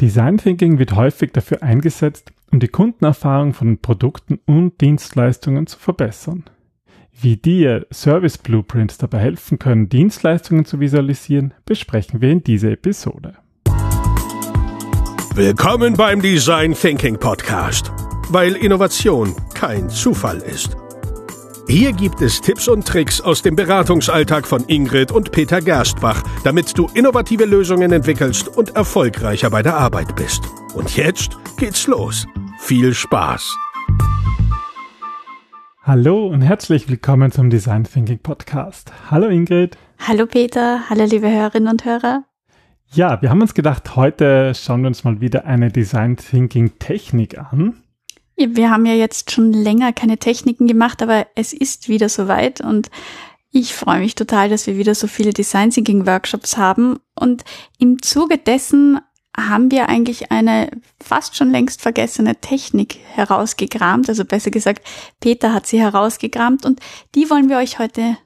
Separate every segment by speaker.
Speaker 1: Design Thinking wird häufig dafür eingesetzt, um die Kundenerfahrung von Produkten und Dienstleistungen zu verbessern. Wie dir Service Blueprints dabei helfen können, Dienstleistungen zu visualisieren, besprechen wir in dieser Episode.
Speaker 2: Willkommen beim Design Thinking Podcast, weil Innovation kein Zufall ist. Hier gibt es Tipps und Tricks aus dem Beratungsalltag von Ingrid und Peter Gerstbach, damit du innovative Lösungen entwickelst und erfolgreicher bei der Arbeit bist. Und jetzt geht's los. Viel Spaß!
Speaker 1: Hallo und herzlich willkommen zum Design Thinking Podcast. Hallo Ingrid.
Speaker 3: Hallo Peter, hallo liebe Hörerinnen und Hörer.
Speaker 1: Ja, wir haben uns gedacht, heute schauen wir uns mal wieder eine Design Thinking Technik an.
Speaker 3: Wir haben ja jetzt schon länger keine Techniken gemacht, aber es ist wieder soweit und ich freue mich total, dass wir wieder so viele Design Thinking Workshops haben. Und im Zuge dessen haben wir eigentlich eine fast schon längst vergessene Technik herausgekramt, also besser gesagt, Peter hat sie herausgekramt und die wollen wir euch heute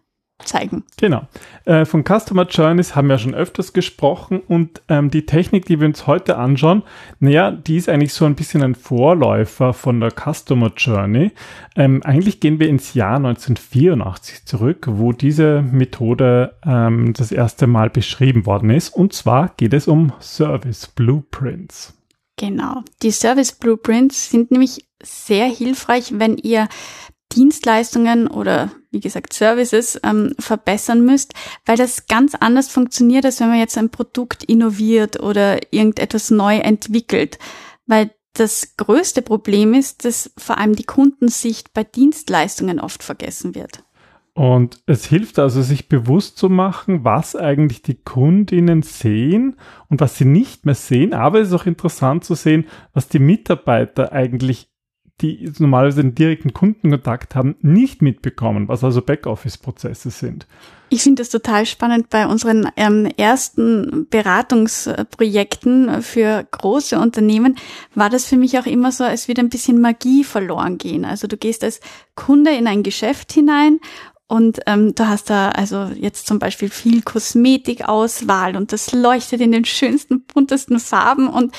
Speaker 3: zeigen.
Speaker 1: Genau. Äh, von Customer Journeys haben wir schon öfters gesprochen und ähm, die Technik, die wir uns heute anschauen, naja, die ist eigentlich so ein bisschen ein Vorläufer von der Customer Journey. Ähm, eigentlich gehen wir ins Jahr 1984 zurück, wo diese Methode ähm, das erste Mal beschrieben worden ist. Und zwar geht es um Service Blueprints.
Speaker 3: Genau. Die Service Blueprints sind nämlich sehr hilfreich, wenn ihr Dienstleistungen oder wie gesagt Services ähm, verbessern müsst, weil das ganz anders funktioniert, als wenn man jetzt ein Produkt innoviert oder irgendetwas neu entwickelt. Weil das größte Problem ist, dass vor allem die Kundensicht bei Dienstleistungen oft vergessen wird.
Speaker 1: Und es hilft also, sich bewusst zu machen, was eigentlich die Kundinnen sehen und was sie nicht mehr sehen. Aber es ist auch interessant zu sehen, was die Mitarbeiter eigentlich die normalerweise den direkten Kundenkontakt haben, nicht mitbekommen, was also Backoffice-Prozesse sind.
Speaker 3: Ich finde das total spannend bei unseren ähm, ersten Beratungsprojekten für große Unternehmen war das für mich auch immer so, es wird ein bisschen Magie verloren gehen. Also du gehst als Kunde in ein Geschäft hinein und ähm, du hast da also jetzt zum Beispiel viel Kosmetikauswahl und das leuchtet in den schönsten, buntesten Farben und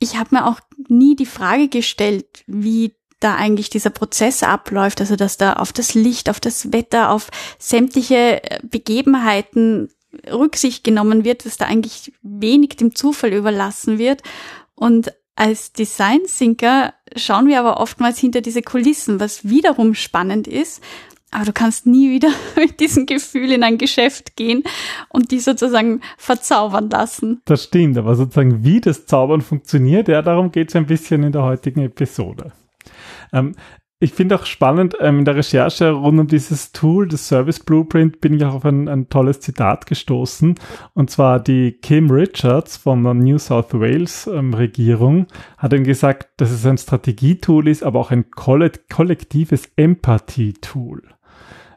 Speaker 3: ich habe mir auch nie die Frage gestellt, wie da eigentlich dieser Prozess abläuft, also dass da auf das Licht, auf das Wetter, auf sämtliche äh, Begebenheiten Rücksicht genommen wird, dass da eigentlich wenig dem Zufall überlassen wird. Und als Design Thinker schauen wir aber oftmals hinter diese Kulissen, was wiederum spannend ist, aber du kannst nie wieder mit diesem Gefühl in ein Geschäft gehen und die sozusagen verzaubern lassen.
Speaker 1: Das stimmt, aber sozusagen wie das Zaubern funktioniert, ja, darum geht es ein bisschen in der heutigen Episode. Ähm, ich finde auch spannend, ähm, in der Recherche rund um dieses Tool, das Service Blueprint, bin ich auch auf ein, ein tolles Zitat gestoßen. Und zwar die Kim Richards von der New South Wales ähm, Regierung hat eben gesagt, dass es ein Strategietool ist, aber auch ein kollektives Empathie-Tool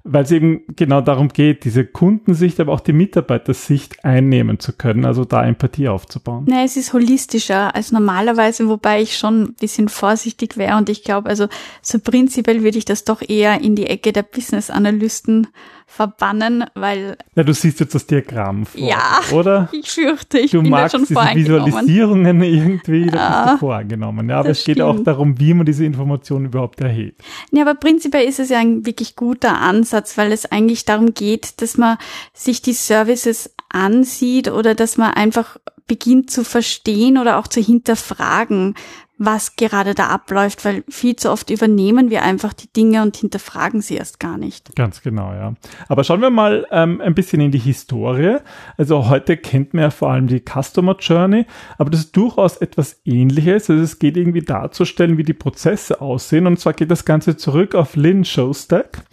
Speaker 1: weil es eben genau darum geht, diese Kundensicht, aber auch die Mitarbeitersicht einnehmen zu können, also da Empathie aufzubauen.
Speaker 3: Nee, es ist holistischer als normalerweise, wobei ich schon ein bisschen vorsichtig wäre und ich glaube, also so prinzipiell würde ich das doch eher in die Ecke der Business-Analysten verbannen, weil.
Speaker 1: Ja, du siehst jetzt das Diagramm vor, ja, oder?
Speaker 3: Ich fürchte, ich
Speaker 1: du
Speaker 3: bin
Speaker 1: magst
Speaker 3: da schon
Speaker 1: diese Visualisierungen irgendwie, da
Speaker 3: ja,
Speaker 1: bist du vorgenommen. Ja, aber es geht
Speaker 3: stimmt.
Speaker 1: auch darum, wie man diese Informationen überhaupt erhebt.
Speaker 3: Ja, aber prinzipiell ist es ja ein wirklich guter Ansatz, weil es eigentlich darum geht, dass man sich die Services ansieht oder dass man einfach beginnt zu verstehen oder auch zu hinterfragen, was gerade da abläuft, weil viel zu oft übernehmen wir einfach die Dinge und hinterfragen sie erst gar nicht.
Speaker 1: Ganz genau, ja. Aber schauen wir mal ähm, ein bisschen in die Historie. Also heute kennt man ja vor allem die Customer Journey, aber das ist durchaus etwas ähnliches. Also es geht irgendwie darzustellen, wie die Prozesse aussehen. Und zwar geht das Ganze zurück auf Lynn Shostak.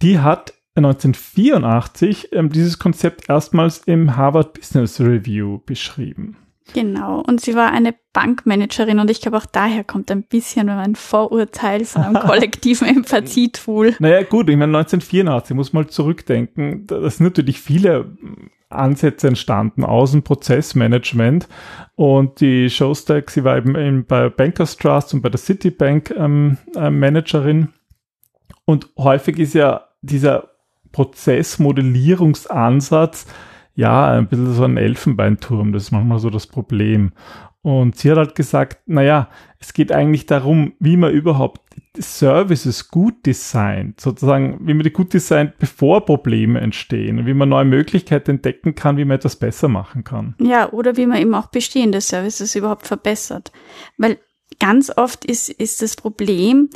Speaker 1: Die hat 1984 ähm, dieses Konzept erstmals im Harvard Business Review beschrieben.
Speaker 3: Genau. Und sie war eine Bankmanagerin und ich glaube auch daher kommt ein bisschen ein Vorurteil von einem kollektiven Empathietool.
Speaker 1: Naja, gut, ich meine 1984 muss man zurückdenken. Da sind natürlich viele Ansätze entstanden aus dem Prozessmanagement und die Showstack, sie war eben bei Bankers Trust und bei der Citibank ähm, äh, Managerin und häufig ist ja dieser Prozessmodellierungsansatz ja, ein bisschen so ein Elfenbeinturm, das ist manchmal so das Problem. Und sie hat halt gesagt, naja, es geht eigentlich darum, wie man überhaupt Services gut designt, sozusagen, wie man die gut designt, bevor Probleme entstehen wie man neue Möglichkeiten entdecken kann, wie man etwas besser machen kann.
Speaker 3: Ja, oder wie man eben auch bestehende Services überhaupt verbessert. Weil ganz oft ist, ist das Problem,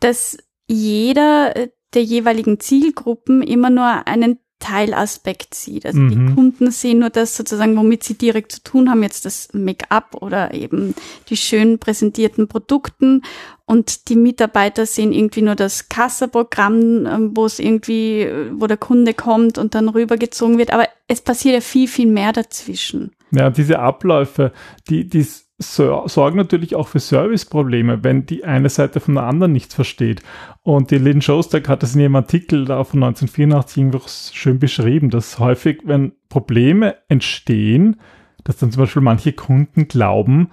Speaker 3: dass jeder der jeweiligen Zielgruppen immer nur einen Teilaspekt sieht. Also mhm. die Kunden sehen nur das sozusagen, womit sie direkt zu tun haben, jetzt das Make-up oder eben die schön präsentierten Produkten. Und die Mitarbeiter sehen irgendwie nur das Kassaprogramm, ähm, wo es irgendwie, wo der Kunde kommt und dann rübergezogen wird. Aber es passiert ja viel, viel mehr dazwischen.
Speaker 1: Ja, diese Abläufe, die, die sorgen natürlich auch für Serviceprobleme, wenn die eine Seite von der anderen nichts versteht. Und die Lynn Shostak hat das in ihrem Artikel da von 1984 einfach schön beschrieben, dass häufig, wenn Probleme entstehen, dass dann zum Beispiel manche Kunden glauben,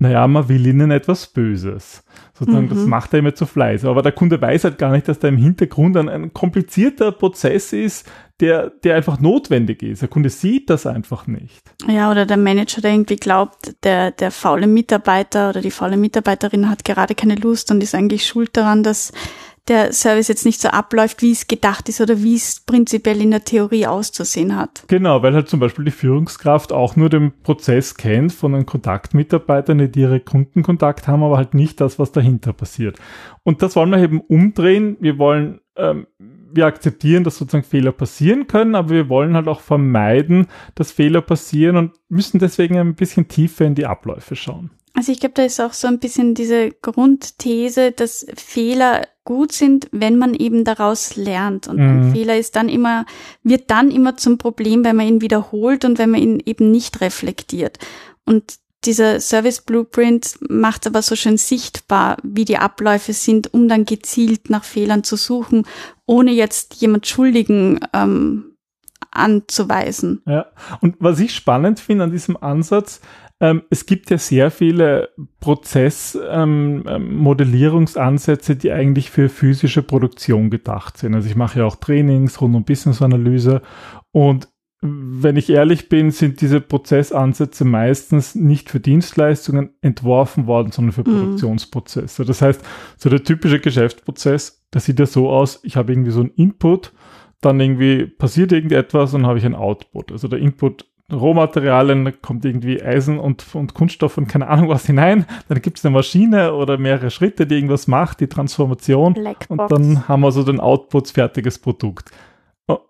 Speaker 1: naja, man will ihnen etwas Böses. Sozusagen, mhm. das macht er immer zu Fleiß. Aber der Kunde weiß halt gar nicht, dass da im Hintergrund ein, ein komplizierter Prozess ist, der, der einfach notwendig ist. Der Kunde sieht das einfach nicht.
Speaker 3: Ja, oder der Manager, der irgendwie glaubt, der, der faule Mitarbeiter oder die faule Mitarbeiterin hat gerade keine Lust und ist eigentlich schuld daran, dass der Service jetzt nicht so abläuft, wie es gedacht ist oder wie es prinzipiell in der Theorie auszusehen hat.
Speaker 1: Genau, weil halt zum Beispiel die Führungskraft auch nur den Prozess kennt von den Kontaktmitarbeitern, die direkt Kundenkontakt haben, aber halt nicht das, was dahinter passiert. Und das wollen wir eben umdrehen. Wir wollen, ähm, wir akzeptieren, dass sozusagen Fehler passieren können, aber wir wollen halt auch vermeiden, dass Fehler passieren und müssen deswegen ein bisschen tiefer in die Abläufe schauen.
Speaker 3: Also ich glaube, da ist auch so ein bisschen diese Grundthese, dass Fehler gut sind, wenn man eben daraus lernt. Und mhm. ein Fehler ist dann immer, wird dann immer zum Problem, wenn man ihn wiederholt und wenn man ihn eben nicht reflektiert. Und dieser Service Blueprint macht aber so schön sichtbar, wie die Abläufe sind, um dann gezielt nach Fehlern zu suchen, ohne jetzt jemand Schuldigen ähm, anzuweisen.
Speaker 1: Ja, und was ich spannend finde an diesem Ansatz, ähm, es gibt ja sehr viele Prozessmodellierungsansätze, ähm, ähm die eigentlich für physische Produktion gedacht sind. Also ich mache ja auch Trainings rund um Business-Analyse und wenn ich ehrlich bin, sind diese Prozessansätze meistens nicht für Dienstleistungen entworfen worden, sondern für mhm. Produktionsprozesse. Das heißt, so der typische Geschäftsprozess, das sieht ja so aus, ich habe irgendwie so einen Input, dann irgendwie passiert irgendetwas und habe ich ein Output. Also der Input Rohmaterialien, kommt irgendwie Eisen und, und Kunststoff und keine Ahnung was hinein. Dann gibt es eine Maschine oder mehrere Schritte, die irgendwas macht, die Transformation. Blackbox. Und dann haben wir so den Output fertiges Produkt.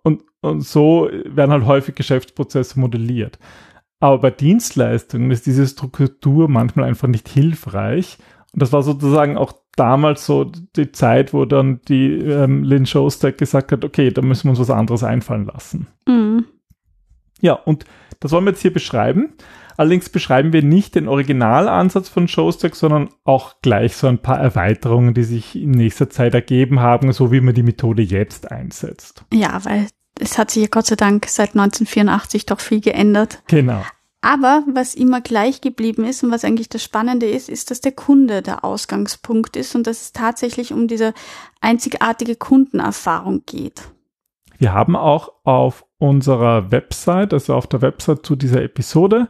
Speaker 1: Und, und so werden halt häufig Geschäftsprozesse modelliert. Aber bei Dienstleistungen ist diese Struktur manchmal einfach nicht hilfreich. Und das war sozusagen auch damals so die Zeit, wo dann die ähm, Lynn Shostak gesagt hat, okay, da müssen wir uns was anderes einfallen lassen. Mhm. Ja, und das wollen wir jetzt hier beschreiben. Allerdings beschreiben wir nicht den Originalansatz von Showstack, sondern auch gleich so ein paar Erweiterungen, die sich in nächster Zeit ergeben haben, so wie man die Methode jetzt einsetzt.
Speaker 3: Ja, weil es hat sich ja Gott sei Dank seit 1984 doch viel geändert.
Speaker 1: Genau.
Speaker 3: Aber was immer gleich geblieben ist und was eigentlich das Spannende ist, ist, dass der Kunde der Ausgangspunkt ist und dass es tatsächlich um diese einzigartige Kundenerfahrung geht.
Speaker 1: Wir haben auch auf unserer Website, also auf der Website zu dieser Episode,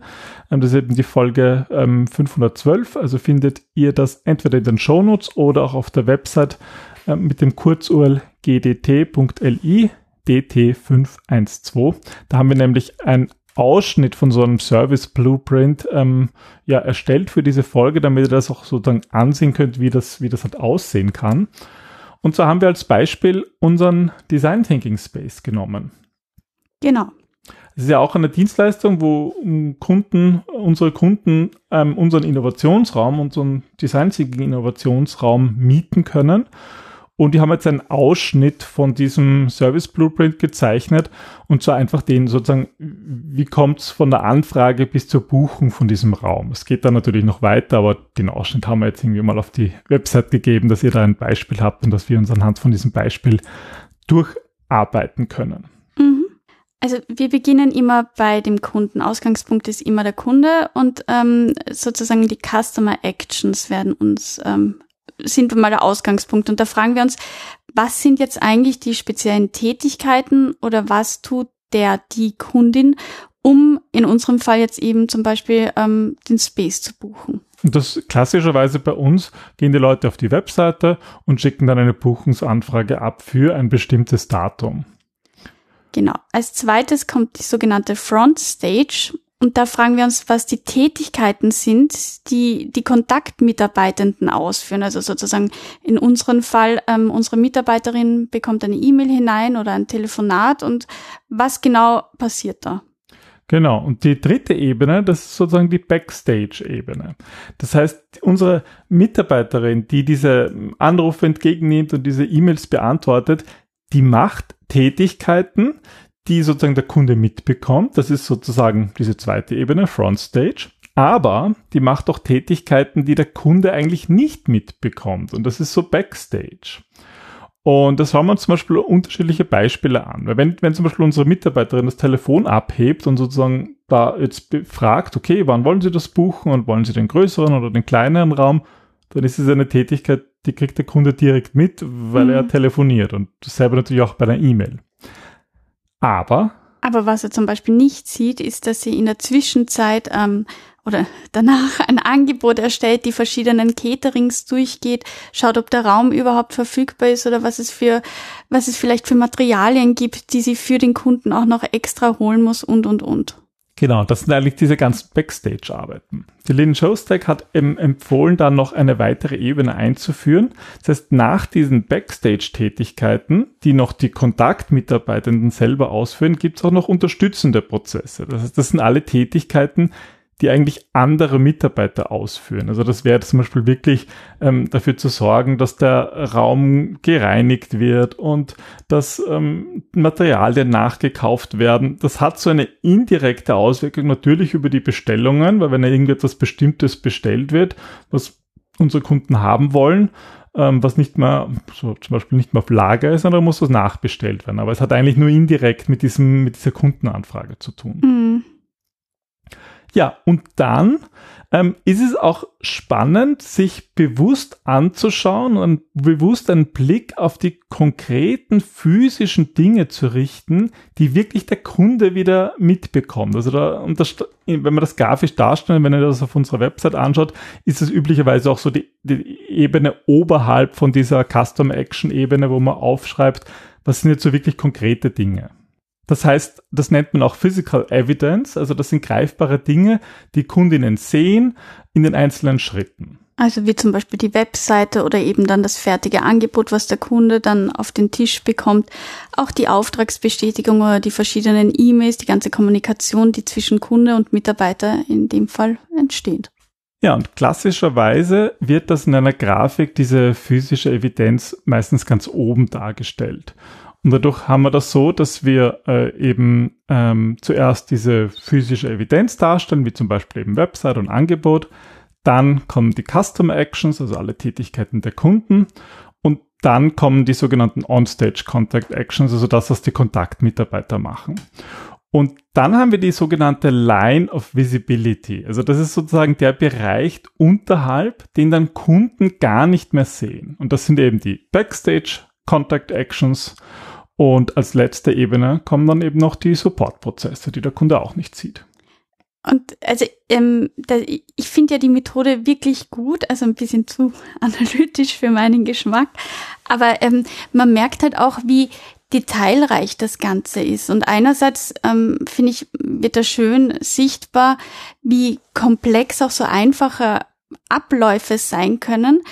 Speaker 1: ähm, das ist eben die Folge 512, ähm, also findet ihr das entweder in den Shownotes oder auch auf der Website ähm, mit dem Kurzurl gdt.li dt512. Da haben wir nämlich einen Ausschnitt von so einem Service Blueprint ähm, ja, erstellt für diese Folge, damit ihr das auch sozusagen ansehen könnt, wie das, wie das halt aussehen kann. Und so haben wir als Beispiel unseren Design Thinking Space genommen.
Speaker 3: Genau.
Speaker 1: Es ist ja auch eine Dienstleistung, wo Kunden, unsere Kunden ähm, unseren Innovationsraum, unseren Design Thinking Innovationsraum mieten können und die haben jetzt einen Ausschnitt von diesem Service Blueprint gezeichnet und so einfach den sozusagen, wie kommt es von der Anfrage bis zur Buchung von diesem Raum. Es geht dann natürlich noch weiter, aber den Ausschnitt haben wir jetzt irgendwie mal auf die Website gegeben, dass ihr da ein Beispiel habt und dass wir uns anhand von diesem Beispiel durcharbeiten können.
Speaker 3: Also wir beginnen immer bei dem Kunden. Ausgangspunkt ist immer der Kunde und ähm, sozusagen die Customer Actions werden uns ähm, sind mal der Ausgangspunkt. Und da fragen wir uns, was sind jetzt eigentlich die speziellen Tätigkeiten oder was tut der, die Kundin, um in unserem Fall jetzt eben zum Beispiel ähm, den Space zu buchen.
Speaker 1: Und das klassischerweise bei uns gehen die Leute auf die Webseite und schicken dann eine Buchungsanfrage ab für ein bestimmtes Datum.
Speaker 3: Genau. Als zweites kommt die sogenannte Front Stage. Und da fragen wir uns, was die Tätigkeiten sind, die die Kontaktmitarbeitenden ausführen. Also sozusagen in unserem Fall, ähm, unsere Mitarbeiterin bekommt eine E-Mail hinein oder ein Telefonat und was genau passiert da?
Speaker 1: Genau. Und die dritte Ebene, das ist sozusagen die Backstage-Ebene. Das heißt, unsere Mitarbeiterin, die diese Anrufe entgegennimmt und diese E-Mails beantwortet, die macht Tätigkeiten, die sozusagen der Kunde mitbekommt. Das ist sozusagen diese zweite Ebene, Frontstage. Aber die macht auch Tätigkeiten, die der Kunde eigentlich nicht mitbekommt. Und das ist so Backstage. Und das schauen wir uns zum Beispiel unterschiedliche Beispiele an. Weil wenn, wenn zum Beispiel unsere Mitarbeiterin das Telefon abhebt und sozusagen da jetzt fragt, okay, wann wollen Sie das buchen und wollen Sie den größeren oder den kleineren Raum, dann ist es eine Tätigkeit, die kriegt der Kunde direkt mit, weil mhm. er telefoniert und dasselbe natürlich auch bei einer E-Mail. Aber.
Speaker 3: Aber was er zum Beispiel nicht sieht, ist, dass sie in der Zwischenzeit ähm, oder danach ein Angebot erstellt, die verschiedenen Caterings durchgeht, schaut, ob der Raum überhaupt verfügbar ist oder was es für, was es vielleicht für Materialien gibt, die sie für den Kunden auch noch extra holen muss und, und, und.
Speaker 1: Genau, das sind eigentlich diese ganzen Backstage-Arbeiten. Die Lynn Showstack hat empfohlen, dann noch eine weitere Ebene einzuführen. Das heißt, nach diesen Backstage-Tätigkeiten, die noch die Kontaktmitarbeitenden selber ausführen, gibt es auch noch unterstützende Prozesse. Das heißt, das sind alle Tätigkeiten, die eigentlich andere Mitarbeiter ausführen. Also das wäre zum Beispiel wirklich ähm, dafür zu sorgen, dass der Raum gereinigt wird und dass ähm, Materialien nachgekauft werden. Das hat so eine indirekte Auswirkung natürlich über die Bestellungen, weil wenn irgendetwas Bestimmtes bestellt wird, was unsere Kunden haben wollen, ähm, was nicht mehr, so zum Beispiel nicht mehr auf Lager ist, sondern muss was nachbestellt werden. Aber es hat eigentlich nur indirekt mit diesem, mit dieser Kundenanfrage zu tun. Mhm. Ja, und dann ähm, ist es auch spannend, sich bewusst anzuschauen und bewusst einen Blick auf die konkreten physischen Dinge zu richten, die wirklich der Kunde wieder mitbekommt. Also da, das, wenn wir das grafisch darstellen, wenn ihr das auf unserer Website anschaut, ist es üblicherweise auch so die, die Ebene oberhalb von dieser Custom Action Ebene, wo man aufschreibt, was sind jetzt so wirklich konkrete Dinge. Das heißt, das nennt man auch Physical Evidence, also das sind greifbare Dinge, die Kundinnen sehen in den einzelnen Schritten.
Speaker 3: Also wie zum Beispiel die Webseite oder eben dann das fertige Angebot, was der Kunde dann auf den Tisch bekommt. Auch die Auftragsbestätigung oder die verschiedenen E-Mails, die ganze Kommunikation, die zwischen Kunde und Mitarbeiter in dem Fall entsteht.
Speaker 1: Ja, und klassischerweise wird das in einer Grafik, diese physische Evidenz, meistens ganz oben dargestellt. Und dadurch haben wir das so, dass wir äh, eben ähm, zuerst diese physische Evidenz darstellen, wie zum Beispiel eben Website und Angebot. Dann kommen die Custom Actions, also alle Tätigkeiten der Kunden. Und dann kommen die sogenannten On-Stage Contact Actions, also das, was die Kontaktmitarbeiter machen. Und dann haben wir die sogenannte Line of Visibility. Also das ist sozusagen der Bereich unterhalb, den dann Kunden gar nicht mehr sehen. Und das sind eben die Backstage Contact Actions und als letzte Ebene kommen dann eben noch die Support-Prozesse, die der Kunde auch nicht sieht.
Speaker 3: Und also ähm, da, ich finde ja die Methode wirklich gut, also ein bisschen zu analytisch für meinen Geschmack. Aber ähm, man merkt halt auch, wie detailreich das Ganze ist. Und einerseits ähm, finde ich, wird da schön sichtbar, wie komplex auch so einfache Abläufe sein können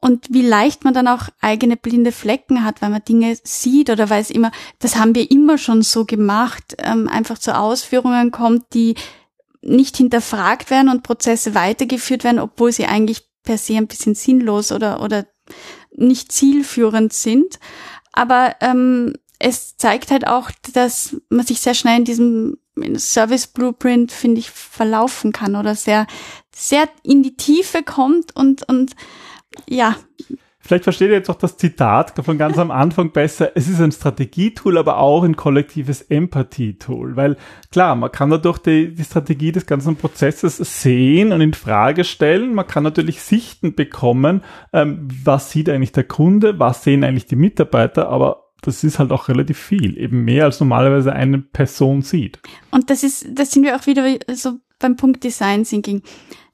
Speaker 3: und wie leicht man dann auch eigene blinde Flecken hat, weil man Dinge sieht oder weil es immer, das haben wir immer schon so gemacht, ähm, einfach zu Ausführungen kommt, die nicht hinterfragt werden und Prozesse weitergeführt werden, obwohl sie eigentlich per se ein bisschen sinnlos oder, oder nicht zielführend sind. Aber ähm, es zeigt halt auch, dass man sich sehr schnell in diesem Service Blueprint, finde ich, verlaufen kann oder sehr, sehr in die Tiefe kommt und, und ja.
Speaker 1: Vielleicht versteht ihr jetzt auch das Zitat von ganz am Anfang besser. Es ist ein Strategietool, aber auch ein kollektives Empathie-Tool. Weil klar, man kann dadurch die, die Strategie des ganzen Prozesses sehen und in Frage stellen. Man kann natürlich Sichten bekommen, ähm, was sieht eigentlich der Kunde, was sehen eigentlich die Mitarbeiter, aber das ist halt auch relativ viel, eben mehr als normalerweise eine Person sieht.
Speaker 3: Und das ist, das sind wir auch wieder so beim Punkt Design Thinking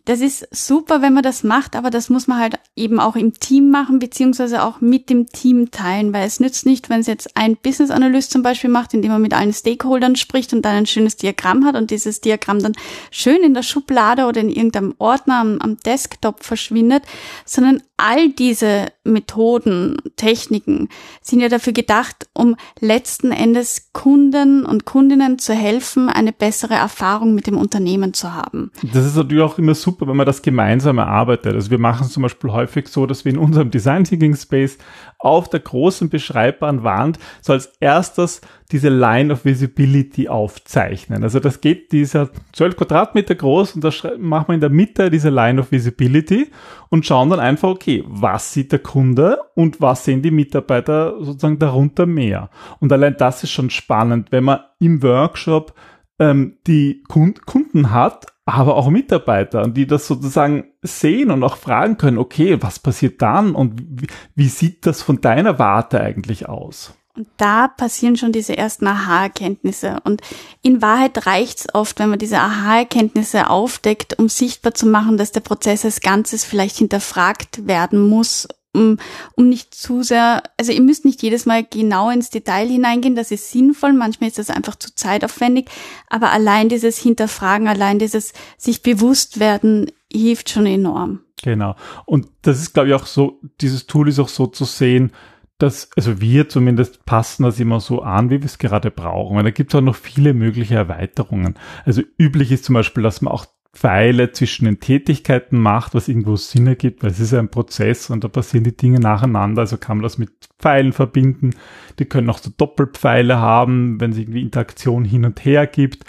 Speaker 3: das ist super, wenn man das macht, aber das muss man halt eben auch im Team machen, beziehungsweise auch mit dem Team teilen, weil es nützt nicht, wenn es jetzt ein Business Analyst zum Beispiel macht, indem man mit allen Stakeholdern spricht und dann ein schönes Diagramm hat und dieses Diagramm dann schön in der Schublade oder in irgendeinem Ordner am, am Desktop verschwindet, sondern all diese Methoden, Techniken sind ja dafür gedacht, um letzten Endes Kunden und Kundinnen zu helfen, eine bessere Erfahrung mit dem Unternehmen zu haben.
Speaker 1: Das ist natürlich auch immer super, wenn man das gemeinsam erarbeitet. Also wir machen es zum Beispiel häufig so, dass wir in unserem Design Thinking Space auf der großen beschreibbaren Wand so als erstes diese Line of Visibility aufzeichnen. Also das geht dieser 12 Quadratmeter groß und da machen wir in der Mitte diese Line of Visibility und schauen dann einfach, okay, was sieht der Kunde und was sehen die Mitarbeiter sozusagen darunter mehr. Und allein das ist schon spannend, wenn man im Workshop ähm, die Kunden hat, aber auch Mitarbeiter, die das sozusagen sehen und auch fragen können, okay, was passiert dann und wie, wie sieht das von deiner Warte eigentlich aus?
Speaker 3: Und da passieren schon diese ersten Aha-Erkenntnisse. Und in Wahrheit reicht es oft, wenn man diese Aha-Erkenntnisse aufdeckt, um sichtbar zu machen, dass der Prozess als Ganzes vielleicht hinterfragt werden muss, um, um nicht zu sehr, also ihr müsst nicht jedes Mal genau ins Detail hineingehen, das ist sinnvoll, manchmal ist das einfach zu zeitaufwendig, aber allein dieses Hinterfragen, allein dieses sich bewusst werden, hilft schon enorm.
Speaker 1: Genau. Und das ist, glaube ich, auch so, dieses Tool ist auch so zu sehen, dass, also wir zumindest passen das immer so an, wie wir es gerade brauchen. Und da gibt es auch noch viele mögliche Erweiterungen. Also üblich ist zum Beispiel, dass man auch Pfeile zwischen den Tätigkeiten macht, was irgendwo Sinn ergibt, weil es ist ein Prozess und da passieren die Dinge nacheinander, also kann man das mit Pfeilen verbinden. Die können auch so Doppelpfeile haben, wenn es irgendwie Interaktion hin und her gibt.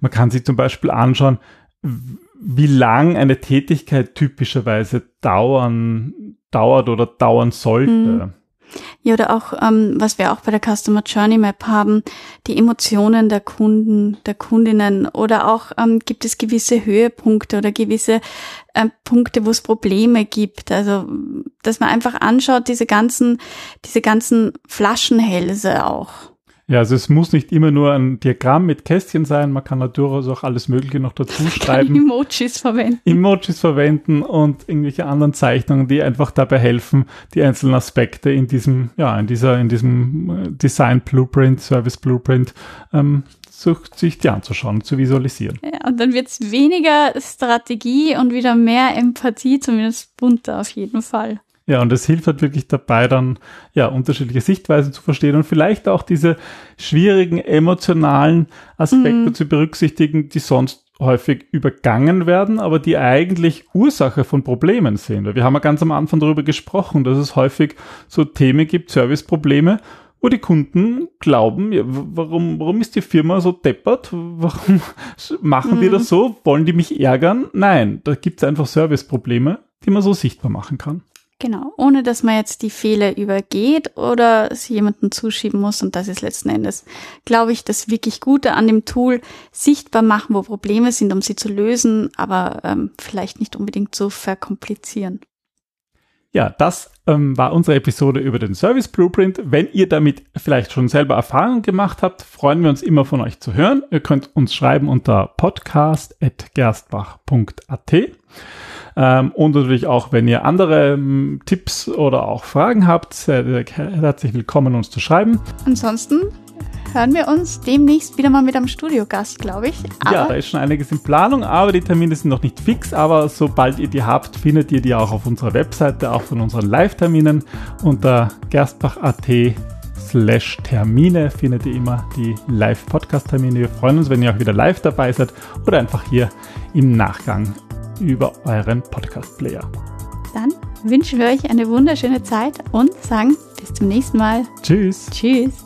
Speaker 1: Man kann sich zum Beispiel anschauen, wie lang eine Tätigkeit typischerweise dauern, dauert oder dauern sollte. Mhm.
Speaker 3: Ja, oder auch, ähm, was wir auch bei der Customer Journey Map haben, die Emotionen der Kunden, der Kundinnen oder auch ähm, gibt es gewisse Höhepunkte oder gewisse äh, Punkte, wo es Probleme gibt. Also, dass man einfach anschaut, diese ganzen, diese ganzen Flaschenhälse auch.
Speaker 1: Ja, also es muss nicht immer nur ein Diagramm mit Kästchen sein, man kann natürlich auch alles Mögliche noch dazu schreiben.
Speaker 3: Emojis verwenden.
Speaker 1: Emojis verwenden und irgendwelche anderen Zeichnungen, die einfach dabei helfen, die einzelnen Aspekte in diesem, ja, in dieser, in diesem äh, Design Blueprint, Service Blueprint, ähm, sich die anzuschauen, zu visualisieren.
Speaker 3: Ja, und dann wird es weniger Strategie und wieder mehr Empathie, zumindest bunter auf jeden Fall.
Speaker 1: Ja, und es hilft halt wirklich dabei, dann ja unterschiedliche Sichtweisen zu verstehen und vielleicht auch diese schwierigen emotionalen Aspekte mhm. zu berücksichtigen, die sonst häufig übergangen werden, aber die eigentlich Ursache von Problemen sind. Wir haben ja ganz am Anfang darüber gesprochen, dass es häufig so Themen gibt, Serviceprobleme, wo die Kunden glauben, ja, warum, warum ist die Firma so deppert? Warum machen mhm. die das so? Wollen die mich ärgern? Nein, da gibt es einfach Serviceprobleme, die man so sichtbar machen kann.
Speaker 3: Genau, ohne dass man jetzt die Fehler übergeht oder sie jemanden zuschieben muss. Und das ist letzten Endes, glaube ich, das wirklich Gute an dem Tool, sichtbar machen, wo Probleme sind, um sie zu lösen, aber ähm, vielleicht nicht unbedingt zu verkomplizieren.
Speaker 1: Ja, das ähm, war unsere Episode über den Service Blueprint. Wenn ihr damit vielleicht schon selber Erfahrungen gemacht habt, freuen wir uns immer von euch zu hören. Ihr könnt uns schreiben unter podcast.gerstbach.at. Ähm, und natürlich auch, wenn ihr andere ähm, Tipps oder auch Fragen habt, sehr herzlich willkommen, uns zu schreiben.
Speaker 3: Ansonsten hören wir uns demnächst wieder mal mit einem Studiogast, glaube ich.
Speaker 1: Aber ja, da ist schon einiges in Planung, aber die Termine sind noch nicht fix. Aber sobald ihr die habt, findet ihr die auch auf unserer Webseite, auch von unseren Live-Terminen unter gerstbach.at slash Termine findet ihr immer die Live-Podcast-Termine. Wir freuen uns, wenn ihr auch wieder live dabei seid oder einfach hier im Nachgang über euren Podcast-Player.
Speaker 3: Dann wünschen wir euch eine wunderschöne Zeit und sagen bis zum nächsten Mal.
Speaker 1: Tschüss.
Speaker 3: Tschüss.